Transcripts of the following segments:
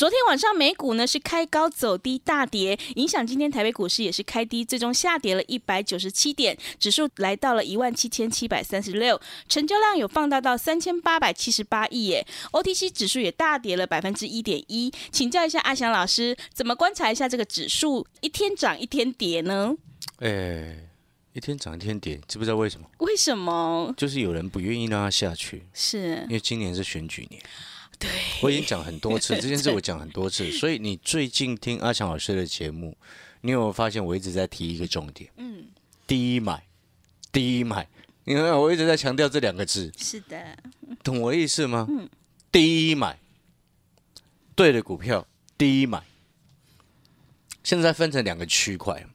昨天晚上美股呢是开高走低大跌，影响今天台北股市也是开低，最终下跌了一百九十七点，指数来到了一万七千七百三十六，成交量有放大到三千八百七十八亿耶，OTC 指数也大跌了百分之一点一。请教一下阿翔老师，怎么观察一下这个指数一天涨一天跌呢？哎，一天涨一天跌，知不知道为什么？为什么？就是有人不愿意让它下去，是因为今年是选举年。对，我已经讲很多次 这件事，我讲很多次，所以你最近听阿强老师的节目，你有没有发现我一直在提一个重点？嗯，第一买，第一买，你看我一直在强调这两个字，是的，懂我的意思吗？嗯，第一买，对的股票，第一买。现在分成两个区块，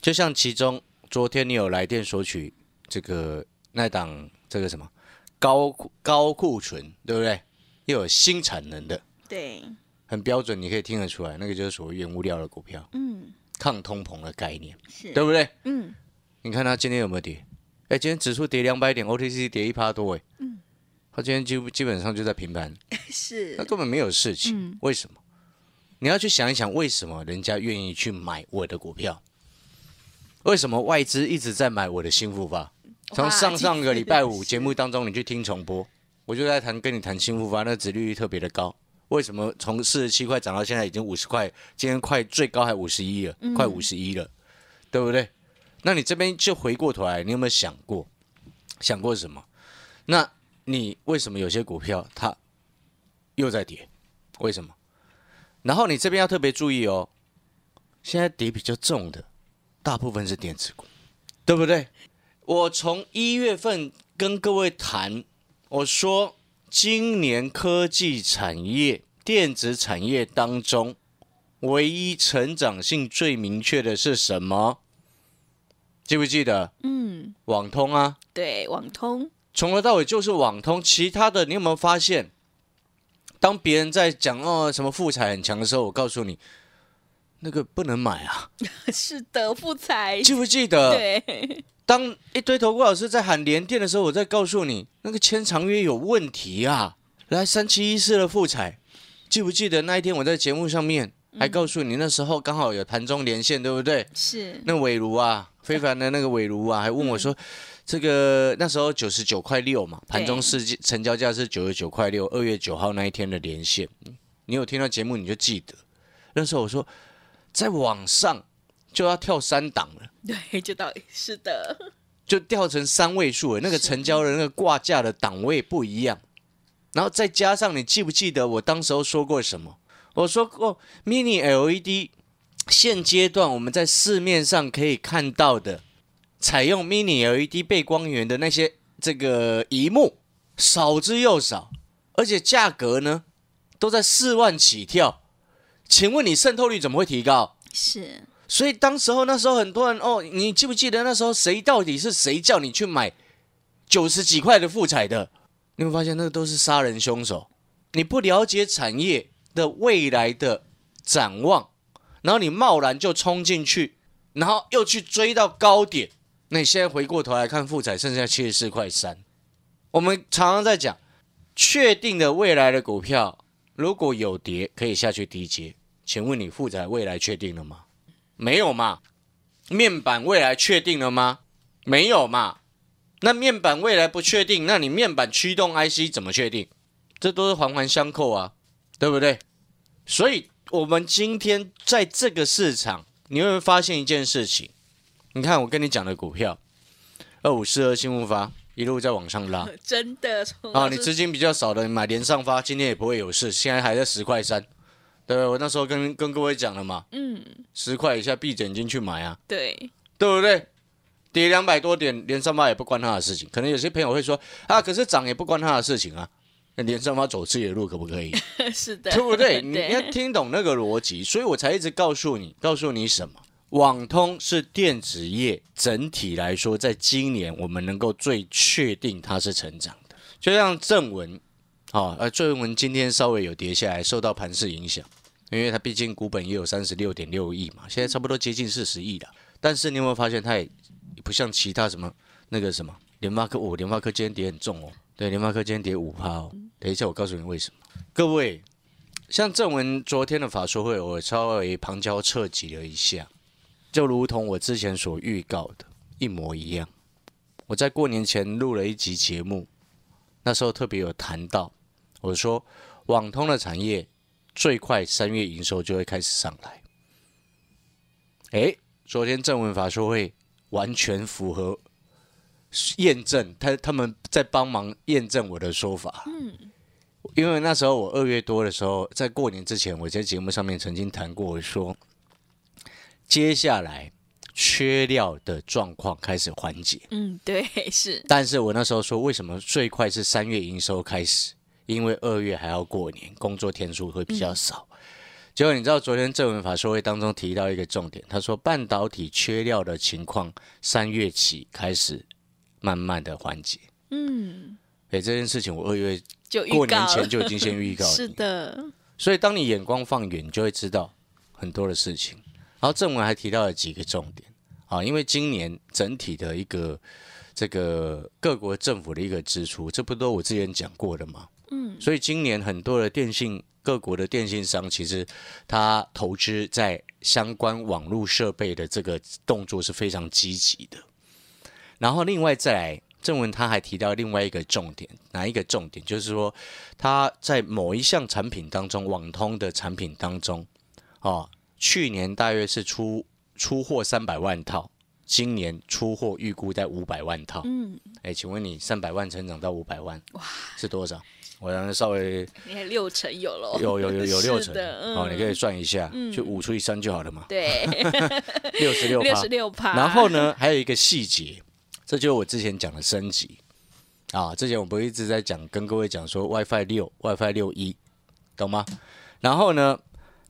就像其中昨天你有来电索取这个那档这个什么高高库存，对不对？又有新产能的，对，很标准，你可以听得出来，那个就是所谓原物料的股票，嗯，抗通膨的概念，是，对不对？嗯，你看它今天有没有跌？哎，今天指数跌两百点，OTC 跌一趴多，哎，嗯，它今天基基本上就在平盘，是。它，根本没有事情，嗯。为什么？你要去想一想，为什么人家愿意去买我的股票？为什么外资一直在买我的新复发？从上上个礼拜五节目当中，你去听重播，我就在谈跟你谈新复发，那殖利率特别的高。为什么从四十七块涨到现在已经五十块？今天快最高还五十一了，嗯快五十一了，对不对？那你这边就回过头来，你有没有想过，想过什么？那你为什么有些股票它又在跌？为什么？然后你这边要特别注意哦，现在跌比较重的，大部分是电子股，对不对？我从一月份跟各位谈，我说今年科技产业、电子产业当中，唯一成长性最明确的是什么？记不记得？嗯，网通啊，对，网通，从头到尾就是网通，其他的你有没有发现？当别人在讲哦什么富彩很强的时候，我告诉你，那个不能买啊，是的，富彩，记不记得？对，当一堆投顾老师在喊连电的时候，我在告诉你，那个签长约有问题啊。来三七一四的复彩，记不记得那一天我在节目上面还告诉你，那时候刚好有盘中连线，对不对？是，那伟如啊，非凡的那个伟如啊，还问我说，这个那时候九十九块六嘛，盘中市成交价是九十九块六，二月九号那一天的连线，你有听到节目你就记得，那时候我说在网上就要跳三档了。对，就到是的，就掉成三位数了，那个成交的那个挂价的档位不一样，然后再加上你记不记得我当时候说过什么？我说过 Mini LED 现阶段我们在市面上可以看到的，采用 Mini LED 背光源的那些这个荧幕少之又少，而且价格呢都在四万起跳，请问你渗透率怎么会提高？是，所以当时候那时候很多人哦，你记不记得那时候谁到底是谁叫你去买九十几块的富彩的？你会发现那个都是杀人凶手。你不了解产业的未来的展望，然后你贸然就冲进去，然后又去追到高点，那你现在回过头来看富彩剩下七十四块三。我们常常在讲，确定的未来的股票如果有跌，可以下去低接。请问你富彩未来确定了吗？没有嘛？面板未来确定了吗？没有嘛？那面板未来不确定，那你面板驱动 IC 怎么确定？这都是环环相扣啊，对不对？所以，我们今天在这个市场，你会不会发现一件事情？你看我跟你讲的股票，二五四二新物发一路在往上拉 真的，啊，你资金比较少的，你买连上发，今天也不会有事，现在还在十块三，对？我那时候跟跟各位讲了嘛，嗯，十块以下闭着眼睛去买啊，对，对不对？跌两百多点，连上八也不关他的事情。可能有些朋友会说啊，可是涨也不关他的事情啊。那连上发走自己的路可不可以？是的，对不 对？你要听懂那个逻辑，所以我才一直告诉你，告诉你什么？网通是电子业整体来说，在今年我们能够最确定它是成长的。就像正文，哦，而，正文今天稍微有跌下来，受到盘势影响。因为它毕竟股本也有三十六点六亿嘛，现在差不多接近四十亿了。但是你有没有发现，它也不像其他什么那个什么联发科，哦，联发科今天跌很重哦，对，联发科今天跌五趴哦。等一下我告诉你为什么。各位，像正文昨天的法说会，我稍微旁敲侧击了一下，就如同我之前所预告的一模一样。我在过年前录了一集节目，那时候特别有谈到，我说网通的产业最快三月营收就会开始上来。诶，昨天正文法说会完全符合验证，他他们在帮忙验证我的说法。嗯，因为那时候我二月多的时候，在过年之前，我在节目上面曾经谈过，说接下来。缺料的状况开始缓解，嗯，对，是。但是我那时候说，为什么最快是三月营收开始？因为二月还要过年，工作天数会比较少。结果你知道，昨天正文法说会当中提到一个重点，他说半导体缺料的情况三月起开始慢慢的缓解。嗯，哎，这件事情我二月就过年前就已经先预告 了，是的。所以当你眼光放远，你就会知道很多的事情。然后正文还提到了几个重点。啊，因为今年整体的一个这个各国政府的一个支出，这不都我之前讲过的吗？嗯，所以今年很多的电信各国的电信商，其实他投资在相关网络设备的这个动作是非常积极的。然后另外再来，正文他还提到另外一个重点，哪一个重点？就是说他在某一项产品当中，网通的产品当中，哦，去年大约是出。出货三百万套，今年出货预估在五百万套。嗯，哎，请问你三百万成长到五百万，哇，是多少？我让稍微，你看六成有了，有有有有 六成，哦，你可以算一下，就五除以三就好了嘛。对，六十六，六十六趴。然后呢，还有一个细节，这就是我之前讲的升级啊。之前我不一直在讲，跟各位讲说 WiFi 六、WiFi 六一，懂吗？然后呢？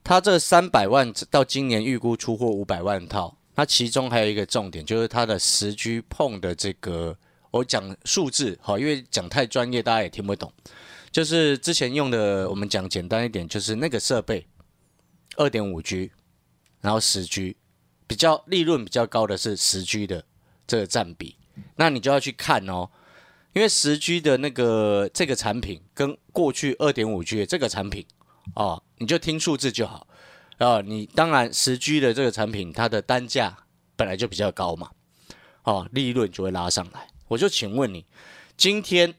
它这三百万到今年预估出货五百万套，它其中还有一个重点，就是它的十 G 碰的这个，我讲数字好，因为讲太专业大家也听不懂。就是之前用的，我们讲简单一点，就是那个设备二点五 G，然后十 G，比较利润比较高的是十 G 的这个占比，那你就要去看哦，因为十 G 的那个这个产品跟过去二点五 G 的这个产品。哦，你就听数字就好。哦，你当然十 G 的这个产品，它的单价本来就比较高嘛，哦，利润就会拉上来。我就请问你，今天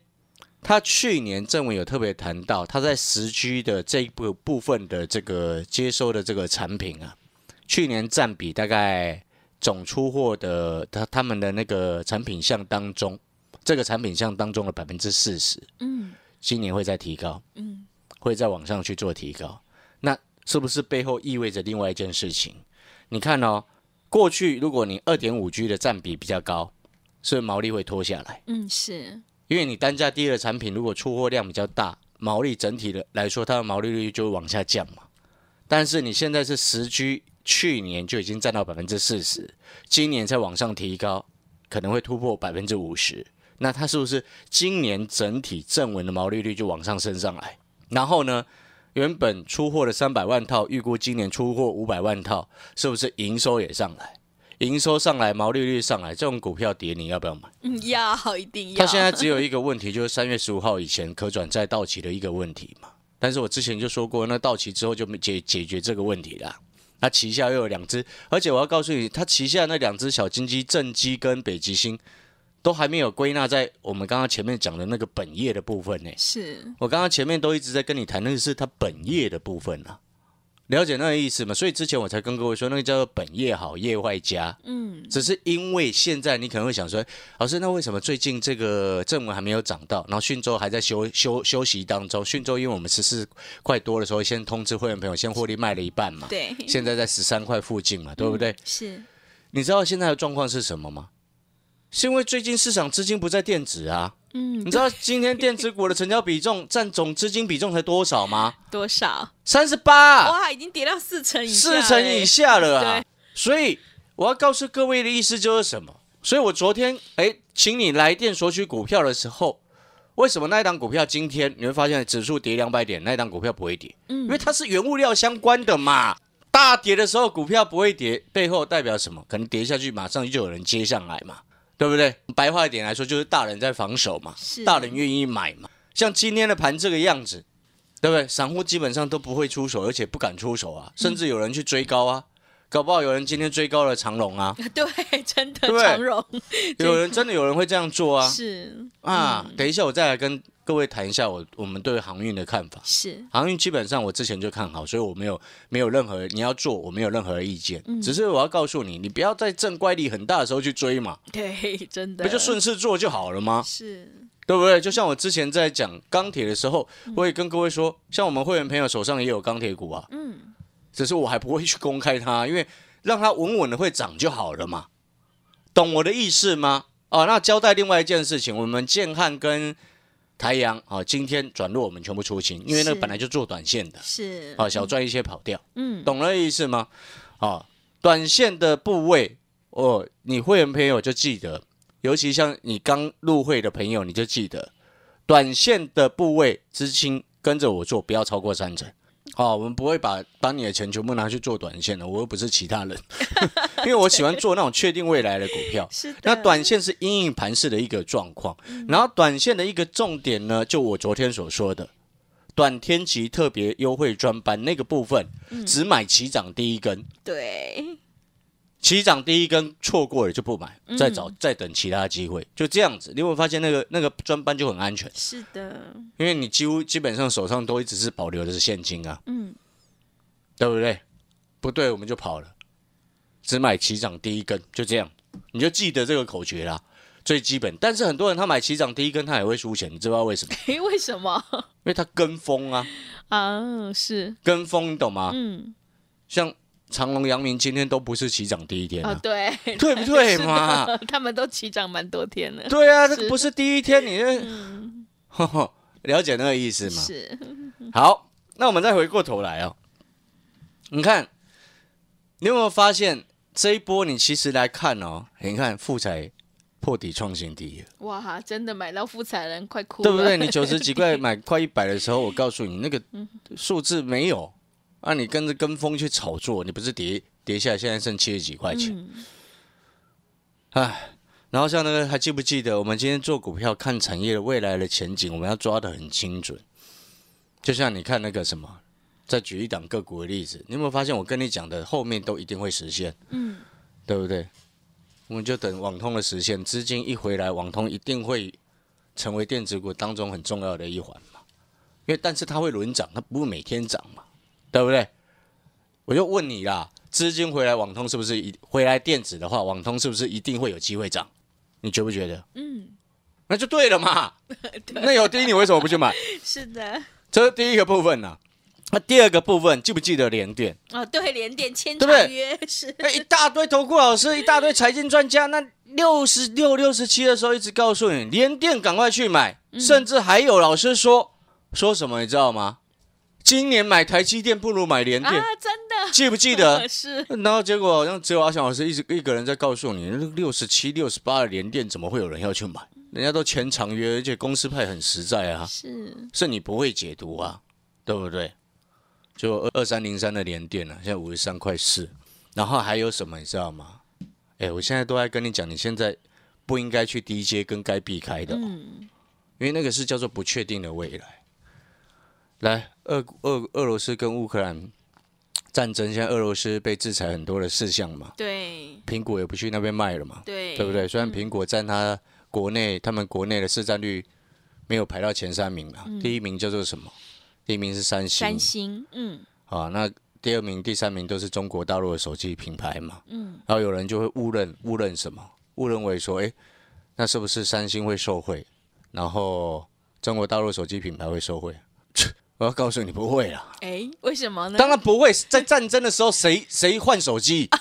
他去年正文有特别谈到，他在十 G 的这一部部分的这个接收的这个产品啊，去年占比大概总出货的他他们的那个产品项当中，这个产品项当中的百分之四十，嗯，今年会再提高，嗯。会再往上去做提高，那是不是背后意味着另外一件事情？你看哦，过去如果你二点五 G 的占比比较高，是不是毛利会拖下来？嗯，是因为你单价低的产品，如果出货量比较大，毛利整体的来说，它的毛利率就会往下降嘛。但是你现在是十 G，去年就已经占到百分之四十，今年再往上提高，可能会突破百分之五十，那它是不是今年整体正文的毛利率就往上升上来？然后呢，原本出货的三百万套，预估今年出货五百万套，是不是营收也上来？营收上来，毛利率上来，这种股票跌，你要不要买？嗯，要，一定要。它现在只有一个问题，就是三月十五号以前可转债到期的一个问题嘛。但是我之前就说过，那到期之后就没解解决这个问题啦。那旗下又有两只，而且我要告诉你，它旗下那两只小金鸡正鸡跟北极星。都还没有归纳在我们刚刚前面讲的那个本业的部分呢。是我刚刚前面都一直在跟你谈，那个是它本业的部分啊。了解那个意思吗？所以之前我才跟各位说，那个叫做本业好，业外加。嗯，只是因为现在你可能会想说，老师，那为什么最近这个正文还没有涨到？然后讯州还在休休休息当中。讯州因为我们十四块多的时候，先通知会员朋友，先获利卖了一半嘛。对。现在在十三块附近嘛，对不对？是。你知道现在的状况是什么吗？是因为最近市场资金不在电子啊，嗯，你知道今天电子股的成交比重占总资金比重才多少吗？多少？三十八。哇，已经跌到四成以四成以下了啊！所以我要告诉各位的意思就是什么？所以我昨天哎，请你来电索取股票的时候，为什么那一档股票今天你会发现指数跌两百点，那一档股票不会跌？因为它是原物料相关的嘛。大跌的时候股票不会跌，背后代表什么？可能跌下去马上就有人接上来嘛，对不对？白话一点来说，就是大人在防守嘛，是大人愿意买嘛。像今天的盘这个样子，对不对？散户基本上都不会出手，而且不敢出手啊，甚至有人去追高啊，搞不好有人今天追高了长龙啊，对，真的长龙有人真的有人会这样做啊 是啊！等一下我再来跟各位谈一下我我们对航运的看法。是。航运基本上我之前就看好，所以我没有没有任何你要做，我没有任何的意见，只是我要告诉你，你不要在正乖力很大的时候去追嘛，对，真的。不就顺势做就好了吗？是。对不对？就像我之前在讲钢铁的时候，我也跟各位说，像我们会员朋友手上也有钢铁股啊，嗯，只是我还不会去公开它，因为让它稳稳的会涨就好了嘛，懂我的意思吗？哦，那交代另外一件事情，我们建汉跟台阳啊，今天转入我们全部出清，因为那个本来就做短线的，是啊，小赚一些跑掉，嗯懂了意思吗？啊，短线的部位，哦，你会员朋友就记得，尤其像你刚入会的朋友，你就记得，短线的部位资金跟着我做，不要超过三成。好、我们不会把把你的钱全部拿去做短线的，我又不是其他人，因为我喜欢做那种确定未来的股票。是的，那短线是阴影盘式的一个状况，然后短线的一个重点呢，就我昨天所说的，短天期特别优惠专班那个部分，只买起涨第一根，对起涨第一根错过了就不买，再找再等其他机会，就这样子。你有没有发现那个那个专班就很安全？是的，因为你几乎基本上手上都一直是保留的是现金啊，嗯对不对？不对，我们就跑了，只买起涨第一根，就这样，你就记得这个口诀啦，最基本。但是很多人他买起涨第一根，他也会输钱，你知道为什么？诶，为什么因为他跟风啊，啊？是跟风，你懂吗？嗯像长隆、阳明今天都不是起涨第一天哦啊，对 对不对嘛？他们都起涨蛮多天了，对啊，这是个不是第一天，你 了解那个意思吗？是。好，那我们再回过头来哦，你看，你有没有发现这一波？你其实来看哦，你看富彩破底创新低了，哇，真的买到富彩人快哭了，对不对？你九十几块买快一百的时候，我告诉你那个数字没有，啊，你跟着跟风去炒作，你不是跌跌下来，现在剩七十几块钱，嗯唉。然后像那个还记不记得，我们今天做股票看产业的未来的前景，我们要抓得很精准。就像你看那个什么，再举一档个股的例子，你有没有发现我跟你讲的后面都一定会实现，嗯对不对？我们就等网通的实现，资金一回来，网通一定会成为电子股当中很重要的一环嘛。因为但是它会轮涨，它不会每天涨嘛，对不对？我就问你啦，资金回来，网通是不是一回来电子的话，网通是不是一定会有机会涨？你觉不觉得？嗯，那就对了嘛。那有低你为什么不去买？是的，这是第一个部分呐、那第二个部分记不记得连电？哦对，连电签长约是哎，一大堆投顾老师，一大堆财经专家，那六十六、六十七的时候一直告诉你，连电赶快去买，甚至还有老师说说什么，你知道吗？今年买台积电不如买联电，啊，真的记不记得？是然后结果好像只有阿翔老师一直一个人在告诉你，六十七、六十八的联电怎么会有人要去买？人家都签长约，而且公司派很实在啊，是是你不会解读啊，对不对？就二二三零三的联电啊，现在五十三块四，然后还有什么你知道吗？哎，我现在都在跟你讲，你现在不应该去低阶跟该避开的、哦，嗯因为那个是叫做不确定的未来。来，俄俄俄罗斯跟乌克兰战争，现在俄罗斯被制裁很多的事项嘛，对苹果也不去那边卖了嘛，对对不对？虽然苹果占它国内，他们国内的市占率没有排到前三名啊，第一名叫做什么？第一名是三星，三星嗯啊，那第二名、第三名都是中国大陆的手机品牌嘛。嗯然后有人就会误认，误认什么？误认为说，诶，那是不是三星会受贿，然后中国大陆手机品牌会受贿？我要告诉你，不会啦，哎为什么呢？当然不会。在战争的时候，谁 谁换手机啊？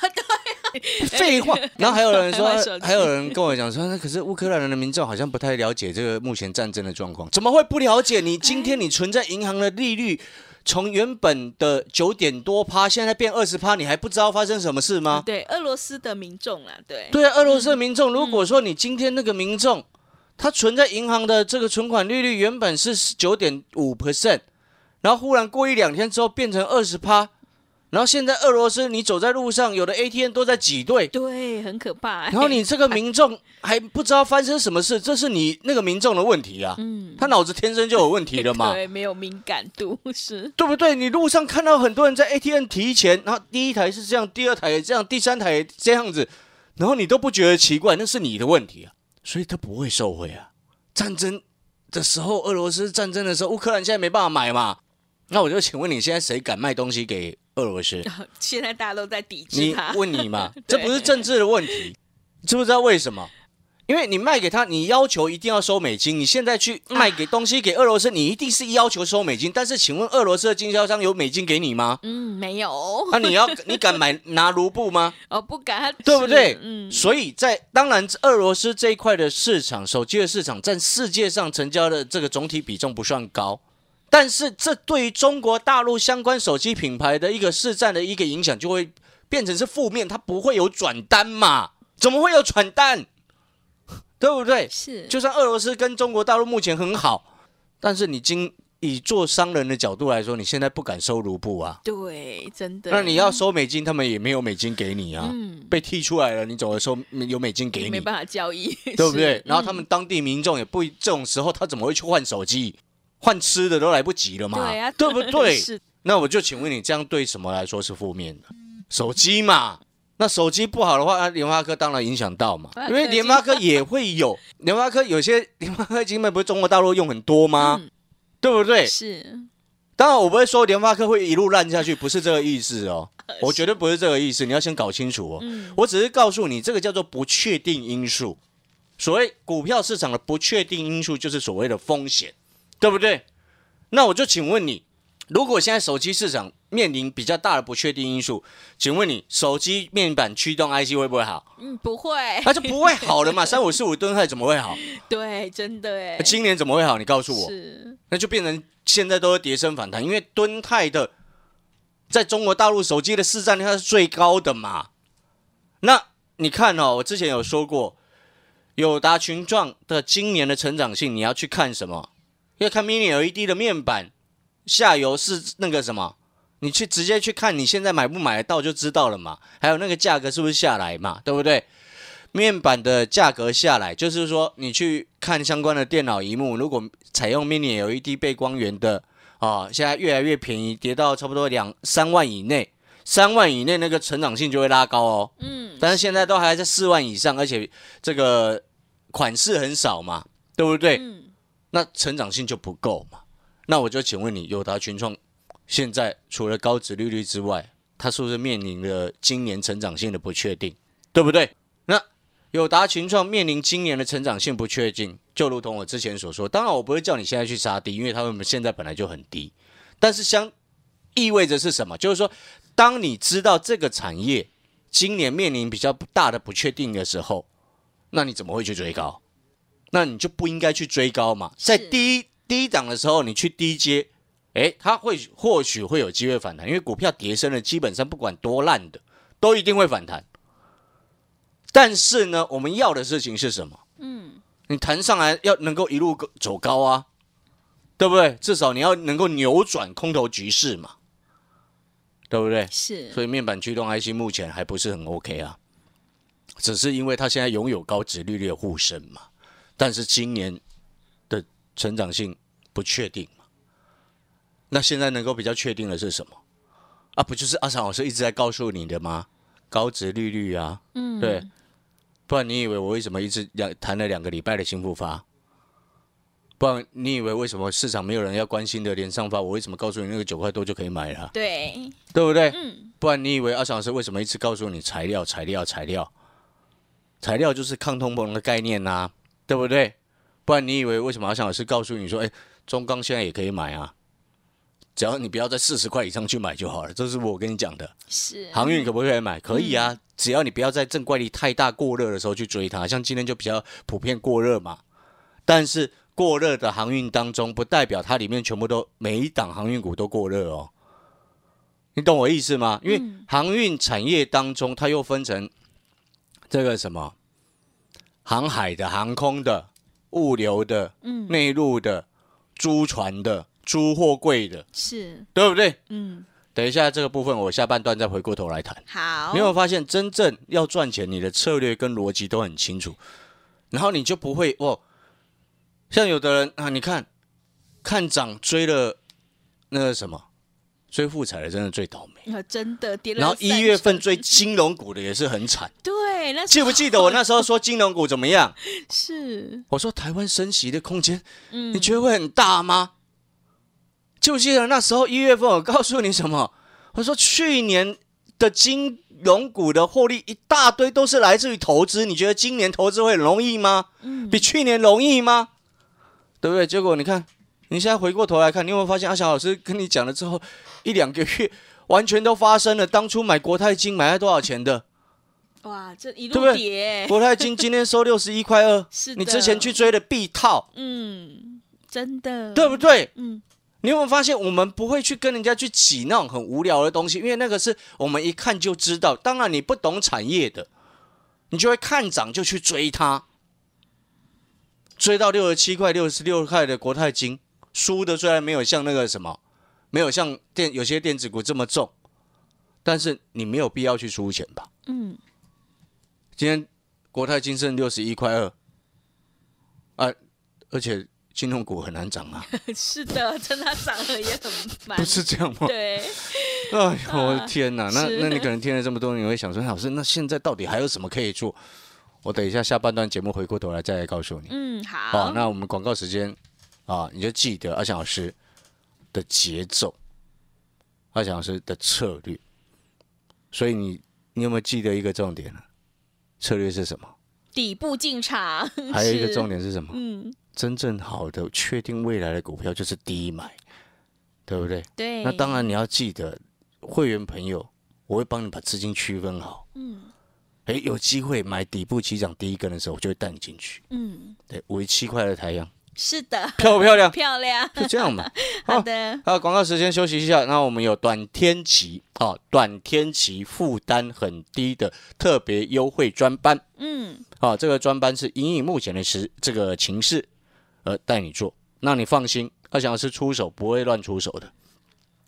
对，废话。然后还有人说还有人跟我讲说，那可是乌克兰人的民众好像不太了解这个目前战争的状况，怎么会不了解？你今天你存在银行的利率。从原本的九点多趴，现在变二十趴，你还不知道发生什么事吗？对俄罗斯的民众啊，对对啊，俄罗斯的民众，如果说你今天那个民众，他存在银行的这个存款利率原本是九点五 percent，然后忽然过一两天之后变成二十趴，然后现在俄罗斯你走在路上，有的 ATM 都在挤兑，对，很可怕。然后你这个民众还不知道发生什么事，这是你那个民众的问题啊，嗯，他脑子天生就有问题了嘛，对，没有敏感度是，对不对？你路上看到很多人在 ATM 提钱，然后第一台是这样，第二台也这样，第三台也这样子，然后你都不觉得奇怪，那是你的问题啊，所以他不会受贿啊。战争的时候，俄罗斯战争的时候，乌克兰现在没办法买嘛，那我就请问你现在谁敢卖东西给俄罗斯？现在大家都在抵制你。问你嘛，这不是政治的问题，知不知道为什么？因为你卖给他，你要求一定要收美金，你现在去卖给东西给俄罗斯，你一定是要求收美金。但是，请问俄罗斯的经销商有美金给你吗？嗯，没有，那、你要你敢买拿卢布吗？哦，不敢，对不对？嗯，所以在当然，俄罗斯这一块的市场，手机的市场占世界上成交的这个总体比重不算高，但是这对于中国大陆相关手机品牌的一个市占的一个影响，就会变成是负面，它不会有转单嘛？怎么会有转单？对不对？是，就算俄罗斯跟中国大陆目前很好，但是你经以做商人的角度来说，你现在不敢收卢布啊，对，真的。那你要收美金，他们也没有美金给你啊。嗯，被踢出来了，你怎么收有美金给你？没办法交易，对不对？然后他们当地民众也不这种时候，他怎么会去换手机？换吃的都来不及了嘛，对啊，对不对？是，那我就请问你，这样对什么来说是负面的？手机嘛，那手机不好的话，那联发科当然影响到嘛，因为联发科也会有，联发科有些联发科晶片不是中国大陆用很多吗？嗯对不对？是，当然，我不会说联发科会一路烂下去，不是这个意思哦，我绝对不是这个意思，你要先搞清楚哦。嗯，我只是告诉你，这个叫做不确定因素。所谓股票市场的不确定因素，就是所谓的风险，对不对？那我就请问你，如果现在手机市场面临比较大的不确定因素，请问你手机面板驱动 IC 会不会好？嗯，不会，它就不会好了嘛。三五四五吨泰怎么会好？对，真的哎，今年怎么会好？你告诉我，是，那就变成现在都是跌升反弹，因为敦泰的在中国大陆手机的市占率它是最高的嘛。那你看哦，我之前有说过，友达群创的今年的成长性，你要去看什么？要看 Mini LED 的面板下游是那个什么？你去直接去看，你现在买不买得到就知道了嘛。还有那个价格是不是下来嘛？对不对？面板的价格下来，就是说你去看相关的电脑荧幕，如果采用 Mini LED 背光源的啊，现在越来越便宜，跌到差不多两三万以内，三万以内那个成长性就会拉高哦。嗯，但是现在都还在四万以上，而且这个款式很少嘛，对不对？嗯，那成长性就不够嘛。那我就请问你，友达群创现在除了高值利率之外，它是不是面临了今年成长性的不确定，对不对？那友达群创面临今年的成长性不确定，就如同我之前所说，当然我不会叫你现在去杀低，因为他们现在本来就很低，但是相意味着是什么？就是说，当你知道这个产业今年面临比较大的不确定的时候，那你怎么会去追高？那你就不应该去追高嘛，在是低低档的时候，你去低接，诶，它会或许会有机会反弹，因为股票跌升了，基本上不管多烂的，都一定会反弹。但是呢，我们要的事情是什么？嗯，你弹上来要能够一路走高啊，对不对？至少你要能够扭转空头局势嘛，对不对？是，所以面板驱动 IC 目前还不是很 OK 啊，只是因为它现在拥有高值利率的护身嘛，但是今年的成长性不确定嘛。那现在能够比较确定的是什么？啊，不就是阿常老师一直在告诉你的吗？高值利率啊，嗯，对，不然你以为我为什么一直两谈了两个礼拜的新复发？不然你以为为什么市场没有人要关心的连上发，我为什么告诉你那个九块多就可以买了？对，对不对？嗯，不然你以为阿翔老师为什么一直告诉你材料、材料、材料？材料就是抗通膨的概念呐、对不对？不然你以为为什么阿翔老师告诉你说，哎，中钢现在也可以买啊？只要你不要在四十块以上去买就好了，这是我跟你讲的。是，航运可不可以买？可以啊，只要你不要在正怪力太大过热的时候去追它，像今天就比较普遍过热嘛。但是过热的航运当中，不代表它里面全部都每一档航运股都过热哦。你懂我意思吗？因为嗯航运产业当中，它又分成这个什么航海的、航空的，物流的、嗯，内陆的、租船的、租货柜的，是，对不对？嗯，等一下这个部分，我下半段再回过头来谈。好，你有没有发现，真正要赚钱，你的策略跟逻辑都很清楚，然后你就不会哦，像有的人啊，你看看涨追了那个什么追富彩的，真的最倒霉。啊，真的跌了。然后一月份追金融股的也是很惨，对，那记不记得我那时候说金融股怎么样？是，我说台湾升息的空间，嗯，你觉得会很大吗？记不记得那时候一月份我告诉你什么？我说去年的金融股的获利一大堆都是来自于投资，你觉得今年投资会很容易吗？嗯比去年容易吗？对不对？结果你看，你现在回过头来看，你有没有发现阿翔老师跟你讲了之后，一两个月完全都发生了。当初买国泰金买了多少钱的？哇，这一路跌，国泰金今天收六十一块二，是你之前去追的必套，嗯，真的，对不对？嗯，你有没有发现，我们不会去跟人家去挤那种很无聊的东西，因为那个是我们一看就知道。当然，你不懂产业的，你就会看涨就去追它，追到六十七块、六十六块的国泰金，输的虽然没有像那个什么，没有像电有些电子股这么重，但是你没有必要去输钱吧？嗯，今天国泰金盛六十一块二，啊，而且金融股很难涨啊，是的，真的涨了也很慢不，是这样吗？对，哎呦，我的天哪！那那你可能听了这么多，你会想说，老师，那现在到底还有什么可以做？我等一下下半段节目回过头来再来告诉你。嗯，好，好，那我们广告时间啊，你就记得阿翔老师的节奏，阿翔老师的策略。所以你你有没有记得一个重点呢？策略是什么？底部进场，还有一个重点是什么？嗯，真正好的确定未来的股票就是低买，对不对？对，那当然你要记得，会员朋友，我会帮你把资金区分好。嗯哎，有机会买底部起涨第一根的时候，我就会带你进去。嗯，对，五十七块的太阳，是的，漂不漂亮？漂亮，就这样嘛。好的，好，广告时间休息一下。那我们有短天期，哦，短天期负担很低的特别优惠专班。嗯，啊，这个专班是因应目前的时这个情势而带你做，那你放心，阿翔老师出手不会乱出手的，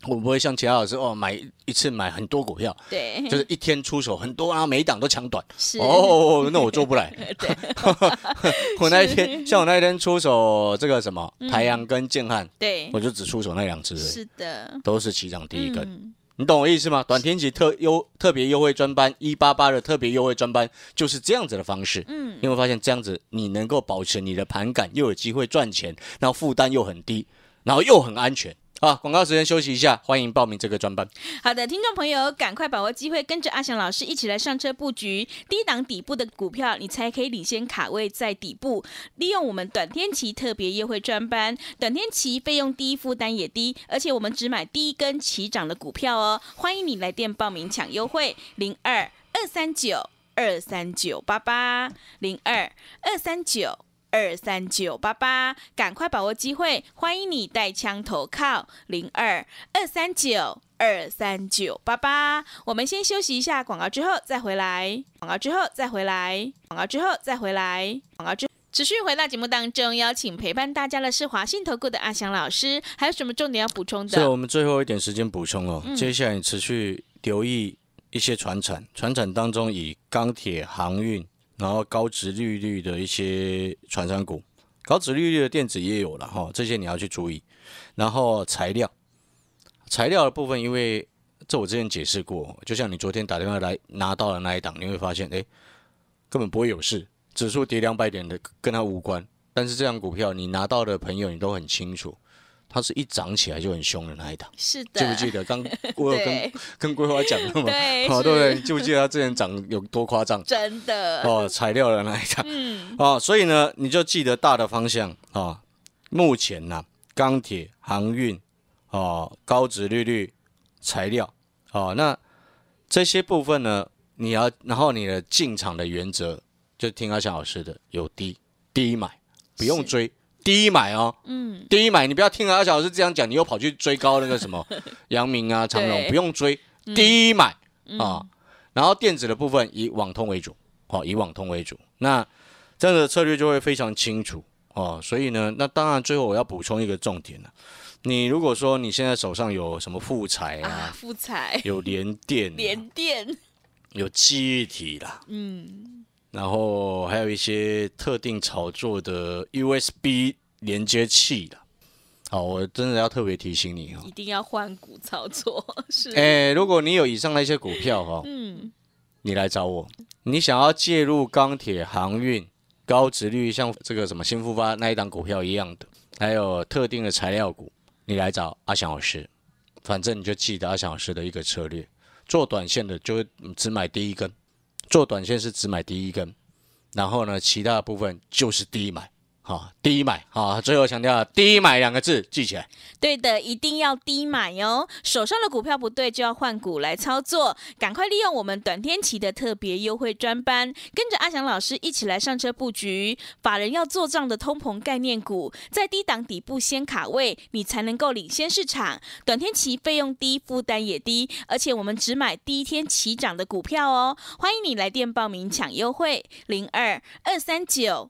我不会像其他老师哦买一次买很多股票，对，就是一天出手很多，然后每一档都抢短。是，哦，那我做不来。对，我那一天像我那一天出手这个什么嗯台阳跟建汉，对，我就只出手那两只，是的，都是起涨第一根。嗯你懂我意思吗？短天期特优特别优惠专班一八八的特别优惠专班就是这样子的方式。嗯，你会发现这样子，你能够保持你的盘感，又有机会赚钱，然后负担又很低，然后又很安全。好，广告时间休息一下，欢迎报名这个专班。好的，听众朋友，赶快把握机会，跟着阿翔老师一起来上车布局低档底部的股票，你才可以领先卡位在底部。利用我们短天期特别优惠专班，短天期费用低，负担也低，而且我们只买第一根起涨的股票哦。欢迎你来电报名抢优惠，零二二三九二三九八八零二二三九。二三九八八，赶快把握机会！欢迎你带枪投靠零二二三九二三九八八。我们先休息一下广告，之后再回来。广告之后再回来。广告之后再回来。广告之。持续回到节目当中，邀请陪伴大家的是华信投顾的阿翔老师，还有什么重点要补充的？这我们最后一点时间补充哦。嗯接下来你持续留意一些船产，船产当中以钢铁、航运，然后高值利率的一些船产股，高值利率的电子也有了哈，这些你要去注意。然后材料，材料的部分，因为这我之前解释过，就像你昨天打电话来拿到的那一档，你会发现，哎，根本不会有事，指数跌两百点的跟它无关。但是这样股票你拿到的朋友，你都很清楚，它是一涨起来就很凶的那一档。是的，记不记得刚 我有跟跟桂花讲了嘛？对，哦，对不对？你记不记得它之前涨有多夸张？真的，哦，材料的那一档嗯，哦，所以呢，你就记得大的方向啊、哦。目前呢、钢铁、航运哦，高值利率材料哦，那这些部分呢，你要然后你的进场的原则就听阿翔老师的，有低低买，不用是追。低买哦，嗯，低买，你不要听阿小老师这样讲，你又跑去追高那个什么 阳明啊、长隆，不用追，低买嗯啊。然后电子的部分以网通为主，哦，以网通为主。那这样的策略就会非常清楚哦，所以呢，那当然最后我要补充一个重点了。你如果说你现在手上有什么富彩啊，啊，富彩、有联电啊、联电，有记忆体啦，嗯，然后还有一些特定炒作的 USB 连接器的。好，我真的要特别提醒你哦。一，定要换股操作，是，哎、如果你有以上那些股票哈、嗯，你来找我，你想要介入钢铁、航运、高值率，像这个什么新复发那一档股票一样的，还有特定的材料股，你来找阿翔老师。反正你就记得阿翔老师的一个策略，做短线的就只买第一根，做短线是只买第一根，然后呢，其他的部分就是低买。好，低买好，最后强调低买两个字，记起来。对的，一定要低买哦。手上的股票不对，就要换股来操作。赶快利用我们短天期的特别优惠专班，跟着阿翔老师一起来上车布局。法人要做账的通膨概念股，在低档底部先卡位，你才能够领先市场。短天期费用低，负担也低，而且我们只买第一天起涨的股票哦。欢迎你来电报名抢优惠，零二二三九